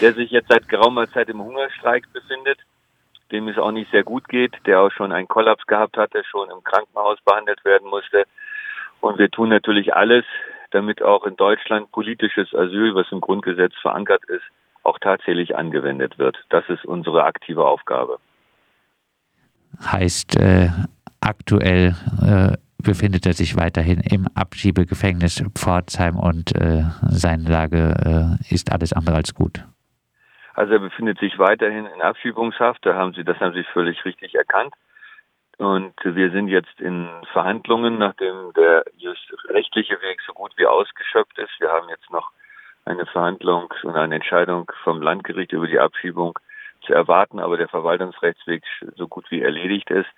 der sich jetzt seit geraumer Zeit im Hungerstreik befindet, dem es auch nicht sehr gut geht, der auch schon einen Kollaps gehabt hatte, schon im Krankenhaus behandelt werden musste. Und wir tun natürlich alles, damit auch in Deutschland politisches Asyl, was im Grundgesetz verankert ist, auch tatsächlich angewendet wird. Das ist unsere aktive Aufgabe. Heißt, äh, aktuell äh, befindet er sich weiterhin im Abschiebegefängnis Pforzheim und äh, seine Lage äh, ist alles andere als gut. Also er befindet sich weiterhin in Abschiebungshaft, da haben Sie, das haben Sie völlig richtig erkannt. Und wir sind jetzt in Verhandlungen, nachdem der rechtliche Weg so gut wie ausgeschöpft ist. Wir haben jetzt noch eine Verhandlung und eine Entscheidung vom Landgericht über die Abschiebung zu erwarten, aber der Verwaltungsrechtsweg so gut wie erledigt ist.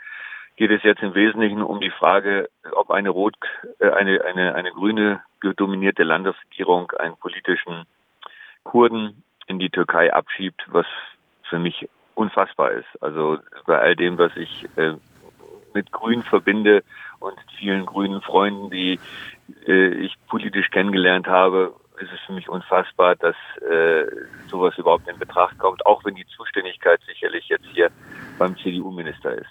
Geht es jetzt im Wesentlichen um die Frage, ob eine rot, äh, eine, eine, eine grüne dominierte Landesregierung einen politischen Kurden in die Türkei abschiebt, was für mich unfassbar ist. Also bei all dem, was ich äh, mit Grün verbinde und vielen grünen Freunden, die äh, ich politisch kennengelernt habe, ist es für mich unfassbar, dass äh, sowas überhaupt in Betracht kommt, auch wenn die Zuständigkeit sicherlich jetzt hier beim CDU-Minister ist.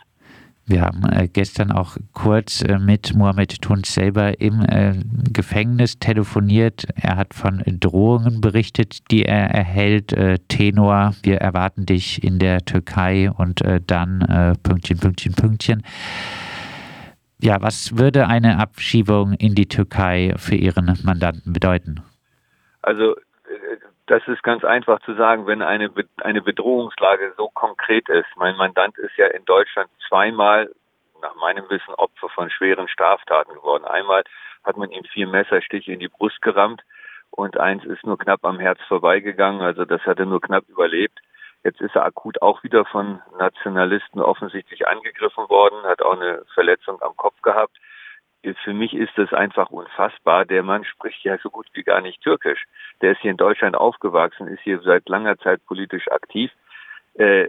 Wir haben äh, gestern auch kurz äh, mit Mohamed Tunc selber im äh, Gefängnis telefoniert. Er hat von Drohungen berichtet, die er erhält. Äh, Tenor, wir erwarten dich in der Türkei und äh, dann äh, Pünktchen, Pünktchen, Pünktchen. Ja, was würde eine Abschiebung in die Türkei für Ihren Mandanten bedeuten? Also das ist ganz einfach zu sagen, wenn eine, eine Bedrohungslage so konkret ist. Mein Mandant ist ja in Deutschland zweimal, nach meinem Wissen, Opfer von schweren Straftaten geworden. Einmal hat man ihm vier Messerstiche in die Brust gerammt und eins ist nur knapp am Herz vorbeigegangen. Also das hat er nur knapp überlebt. Jetzt ist er akut auch wieder von Nationalisten offensichtlich angegriffen worden, hat auch eine Verletzung am Kopf gehabt für mich ist das einfach unfassbar. Der Mann spricht ja so gut wie gar nicht Türkisch. Der ist hier in Deutschland aufgewachsen, ist hier seit langer Zeit politisch aktiv. Äh,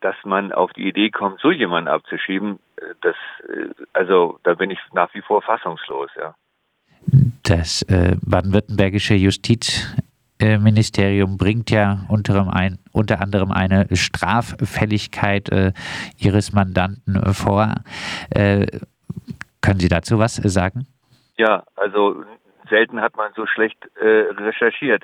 dass man auf die Idee kommt, so jemanden abzuschieben, äh, das, äh, also da bin ich nach wie vor fassungslos, ja. Das äh, baden-württembergische Justizministerium bringt ja unter, ein, unter, anderem eine Straffälligkeit äh, ihres Mandanten vor. Äh, können Sie dazu was sagen? Ja, also selten hat man so schlecht äh, recherchiert.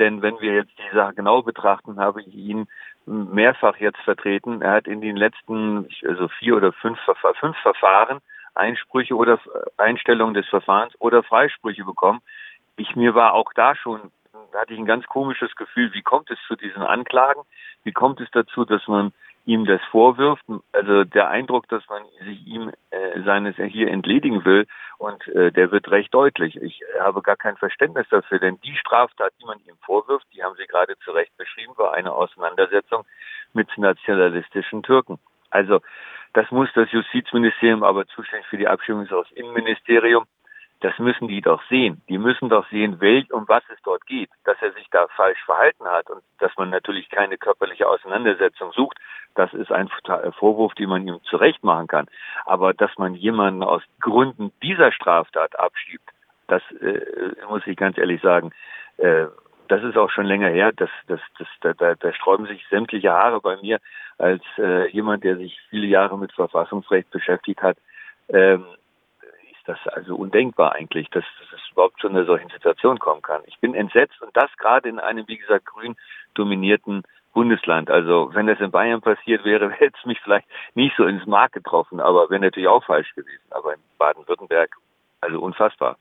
Denn wenn wir jetzt die Sache genau betrachten, habe ich ihn mehrfach jetzt vertreten. Er hat in den letzten, also vier oder fünf, fünf Verfahren Einsprüche oder Einstellungen des Verfahrens oder Freisprüche bekommen. Ich mir war auch da schon, hatte ich ein ganz komisches Gefühl, wie kommt es zu diesen Anklagen? Wie kommt es dazu, dass man ihm das vorwirft. Also der Eindruck, dass man sich ihm äh, seines hier entledigen will und äh, der wird recht deutlich. Ich habe gar kein Verständnis dafür, denn die Straftat, die man ihm vorwirft, die haben Sie gerade zu Recht beschrieben, war eine Auseinandersetzung mit nationalistischen Türken. Also das muss das Justizministerium, aber zuständig für die Abstimmung ist das Innenministerium, das müssen die doch sehen. Die müssen doch sehen, welch, um was es dort geht, dass er sich da falsch verhalten hat und dass man natürlich keine körperliche Auseinandersetzung sucht. Das ist ein Vorwurf, den man ihm zurecht machen kann. Aber dass man jemanden aus Gründen dieser Straftat abschiebt, das äh, muss ich ganz ehrlich sagen, äh, das ist auch schon länger her. Das, das, das, da, da, da sträuben sich sämtliche Haare bei mir als äh, jemand, der sich viele Jahre mit Verfassungsrecht beschäftigt hat. Ähm, das also undenkbar eigentlich, dass, dass es überhaupt zu einer solchen Situation kommen kann. Ich bin entsetzt und das gerade in einem, wie gesagt, grün dominierten Bundesland. Also wenn das in Bayern passiert wäre, hätte es mich vielleicht nicht so ins Mark getroffen, aber wäre natürlich auch falsch gewesen. Aber in Baden-Württemberg, also unfassbar.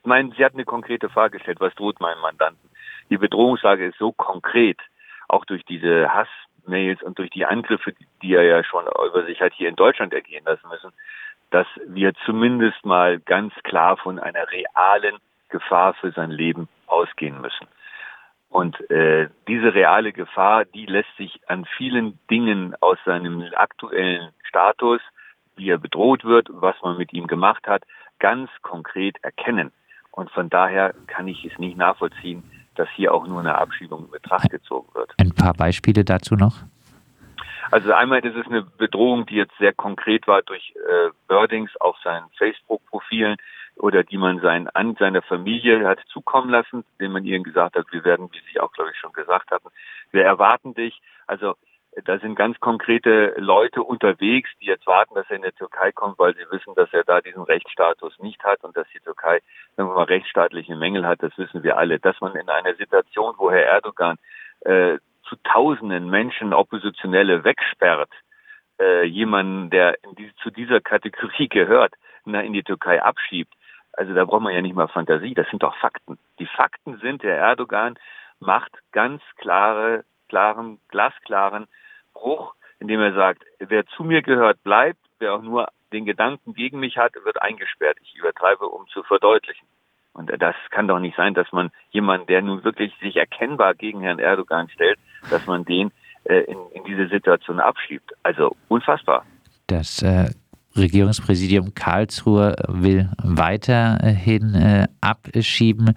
Ich meine, Sie hatten eine konkrete Frage gestellt, was droht meinem Mandanten? Die Bedrohungslage ist so konkret, auch durch diese Hassmails und durch die Angriffe, die er ja schon über sich hat hier in Deutschland ergehen lassen müssen, dass wir zumindest mal ganz klar von einer realen Gefahr für sein Leben ausgehen müssen. Und äh, diese reale Gefahr, die lässt sich an vielen Dingen aus seinem aktuellen Status, wie er bedroht wird, was man mit ihm gemacht hat, ganz konkret erkennen. Und von daher kann ich es nicht nachvollziehen, dass hier auch nur eine Abschiebung in Betracht gezogen wird. Ein paar Beispiele dazu noch? Also einmal ist es eine Bedrohung, die jetzt sehr konkret war durch äh, Birdings auf seinen Facebook-Profilen, oder die man sein, an seiner Familie hat zukommen lassen, indem man ihnen gesagt hat, wir werden, wie Sie auch, glaube ich, schon gesagt hatten, wir erwarten dich. Also da sind ganz konkrete Leute unterwegs, die jetzt warten, dass er in die Türkei kommt, weil sie wissen, dass er da diesen Rechtsstatus nicht hat und dass die Türkei, wenn man mal rechtsstaatliche Mängel hat, das wissen wir alle. Dass man in einer Situation, wo Herr Erdogan äh, zu Tausenden Menschen Oppositionelle wegsperrt, äh, jemanden, der die, zu dieser Kategorie gehört, na, in die Türkei abschiebt. Also da braucht man ja nicht mal Fantasie, das sind doch Fakten. Die Fakten sind, der Erdogan macht ganz klare, klaren, glasklaren Bruch, indem er sagt, wer zu mir gehört, bleibt, wer auch nur den Gedanken gegen mich hat, wird eingesperrt. Ich übertreibe, um zu verdeutlichen. Und das kann doch nicht sein, dass man jemanden, der nun wirklich sich erkennbar gegen Herrn Erdogan stellt, dass man den äh, in, in diese Situation abschiebt. Also unfassbar. Das äh, Regierungspräsidium Karlsruhe will weiterhin äh, abschieben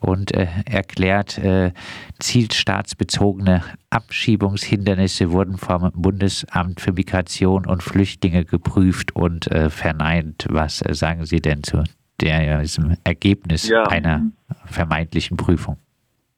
und äh, erklärt, äh, zielstaatsbezogene Abschiebungshindernisse wurden vom Bundesamt für Migration und Flüchtlinge geprüft und äh, verneint. Was sagen Sie denn zu diesem Ergebnis ja. einer vermeintlichen Prüfung?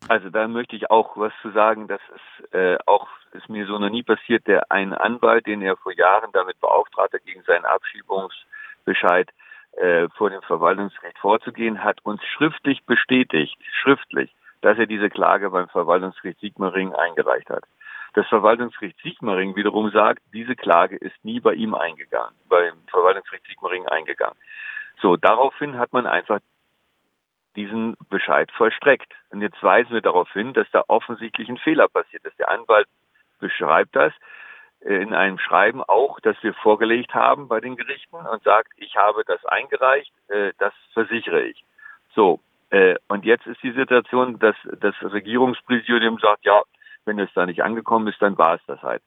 Also da möchte ich auch was zu sagen, dass es äh, auch ist mir so noch nie passiert, der einen Anwalt, den er vor Jahren damit beauftragt hat, gegen seinen Abschiebungsbescheid äh, vor dem Verwaltungsgericht vorzugehen, hat uns schriftlich bestätigt, schriftlich, dass er diese Klage beim Verwaltungsgericht Sigmaring eingereicht hat. Das Verwaltungsgericht Sigmaring wiederum sagt, diese Klage ist nie bei ihm eingegangen, beim Verwaltungsgericht Sigmaring eingegangen. So, daraufhin hat man einfach diesen Bescheid vollstreckt. Und jetzt weisen wir darauf hin, dass da offensichtlich ein Fehler passiert ist. Der Anwalt beschreibt das in einem Schreiben auch, das wir vorgelegt haben bei den Gerichten und sagt, ich habe das eingereicht, äh, das versichere ich. So, äh, und jetzt ist die Situation, dass das Regierungspräsidium sagt, ja, wenn es da nicht angekommen ist, dann war es das halt.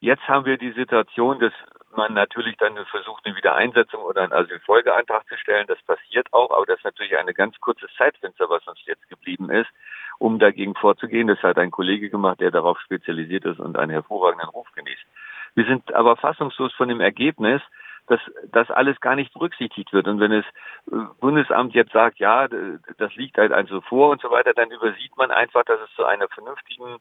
Jetzt haben wir die Situation, dass man natürlich dann versucht, eine Wiedereinsetzung oder einen Asylfolgeantrag zu stellen. Das passiert auch, aber das ist natürlich eine ganz kurze Zeitfenster, was uns jetzt geblieben ist um dagegen vorzugehen. Das hat ein Kollege gemacht, der darauf spezialisiert ist und einen hervorragenden Ruf genießt. Wir sind aber fassungslos von dem Ergebnis, dass das alles gar nicht berücksichtigt wird. Und wenn das äh, Bundesamt jetzt sagt, ja, das liegt halt also vor und so weiter, dann übersieht man einfach, dass es zu einer vernünftigen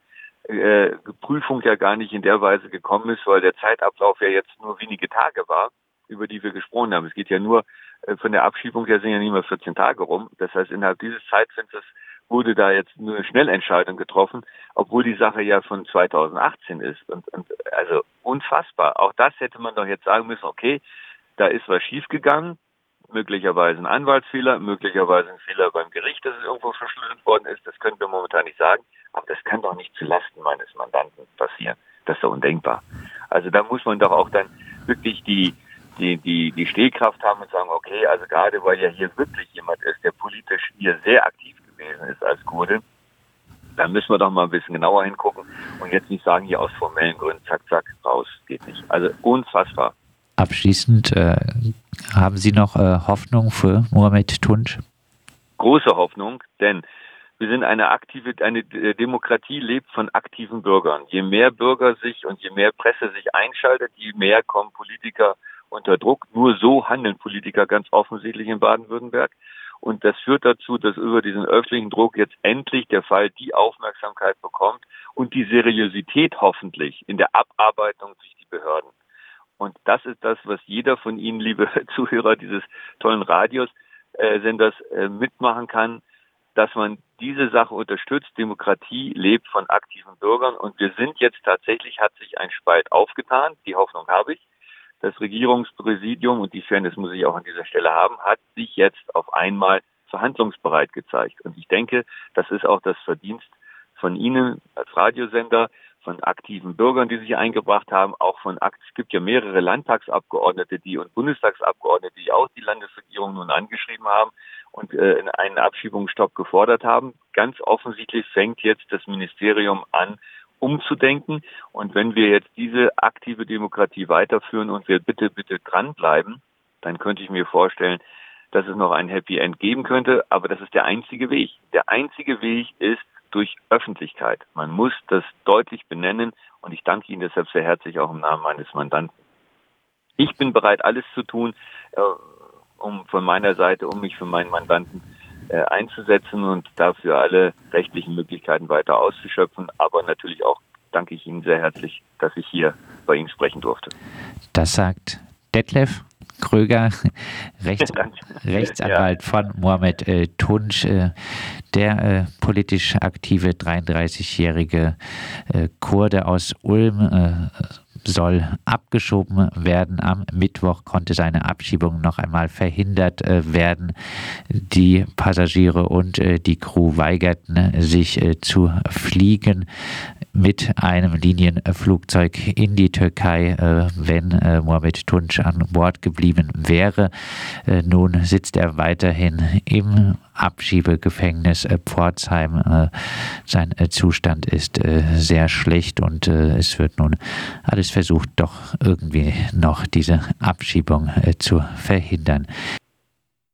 äh, Prüfung ja gar nicht in der Weise gekommen ist, weil der Zeitablauf ja jetzt nur wenige Tage war, über die wir gesprochen haben. Es geht ja nur äh, von der Abschiebung her sind ja nicht mehr 14 Tage rum. Das heißt, innerhalb dieses Zeitfensters wurde da jetzt nur eine Schnellentscheidung getroffen, obwohl die Sache ja von 2018 ist. Und, und also unfassbar. Auch das hätte man doch jetzt sagen müssen, okay, da ist was schiefgegangen, möglicherweise ein Anwaltsfehler, möglicherweise ein Fehler beim Gericht, dass es irgendwo verschlüsselt worden ist. Das können wir momentan nicht sagen. Aber das kann doch nicht zulasten meines Mandanten passieren. Das ist doch undenkbar. Also da muss man doch auch dann wirklich die, die, die, die Stehkraft haben und sagen, okay, also gerade weil ja hier wirklich jemand ist, der politisch hier sehr aktiv gewesen ist als Kurde, dann müssen wir doch mal ein bisschen genauer hingucken und jetzt nicht sagen, hier aus formellen Gründen, zack, zack, raus, geht nicht. Also unfassbar. Abschließend, äh, haben Sie noch äh, Hoffnung für Mohamed Tunç? Große Hoffnung, denn wir sind eine aktive, eine Demokratie lebt von aktiven Bürgern. Je mehr Bürger sich und je mehr Presse sich einschaltet, je mehr kommen Politiker unter Druck. Nur so handeln Politiker ganz offensichtlich in Baden-Württemberg. Und das führt dazu, dass über diesen öffentlichen Druck jetzt endlich der Fall die Aufmerksamkeit bekommt und die Seriosität hoffentlich in der Abarbeitung durch die Behörden. Und das ist das, was jeder von Ihnen, liebe Zuhörer dieses tollen Radios, äh, äh, mitmachen kann, dass man diese Sache unterstützt. Demokratie lebt von aktiven Bürgern und wir sind jetzt tatsächlich, hat sich ein Spalt aufgetan. Die Hoffnung habe ich das Regierungspräsidium, und die Fairness muss ich auch an dieser Stelle haben, hat sich jetzt auf einmal verhandlungsbereit gezeigt. Und ich denke, das ist auch das Verdienst von Ihnen als Radiosender, von aktiven Bürgern, die sich eingebracht haben, auch von es gibt ja mehrere Landtagsabgeordnete, die und Bundestagsabgeordnete, die auch die Landesregierung nun angeschrieben haben und äh, einen Abschiebungsstopp gefordert haben. Ganz offensichtlich fängt jetzt das Ministerium an, umzudenken. Und wenn wir jetzt diese aktive Demokratie weiterführen und wir bitte, bitte dranbleiben, dann könnte ich mir vorstellen, dass es noch ein Happy End geben könnte. Aber das ist der einzige Weg. Der einzige Weg ist durch Öffentlichkeit. Man muss das deutlich benennen und ich danke Ihnen deshalb sehr herzlich auch im Namen meines Mandanten. Ich bin bereit, alles zu tun. Äh, um von meiner Seite, um mich für meinen Mandanten äh, einzusetzen und dafür alle rechtlichen Möglichkeiten weiter auszuschöpfen. Aber natürlich auch danke ich Ihnen sehr herzlich, dass ich hier bei Ihnen sprechen durfte. Das sagt Detlef Kröger, Rechts, Rechtsanwalt ja. von Mohamed äh, Tunsch, äh, der äh, politisch aktive 33-jährige äh, Kurde aus Ulm äh, soll abgeschoben werden. Am Mittwoch konnte seine Abschiebung noch einmal verhindert äh, werden. Die Passagiere und äh, die Crew weigerten äh, sich zu fliegen mit einem Linienflugzeug in die Türkei, wenn Mohamed Tunç an Bord geblieben wäre. Nun sitzt er weiterhin im Abschiebegefängnis Pforzheim. Sein Zustand ist sehr schlecht und es wird nun alles versucht, doch irgendwie noch diese Abschiebung äh, zu verhindern.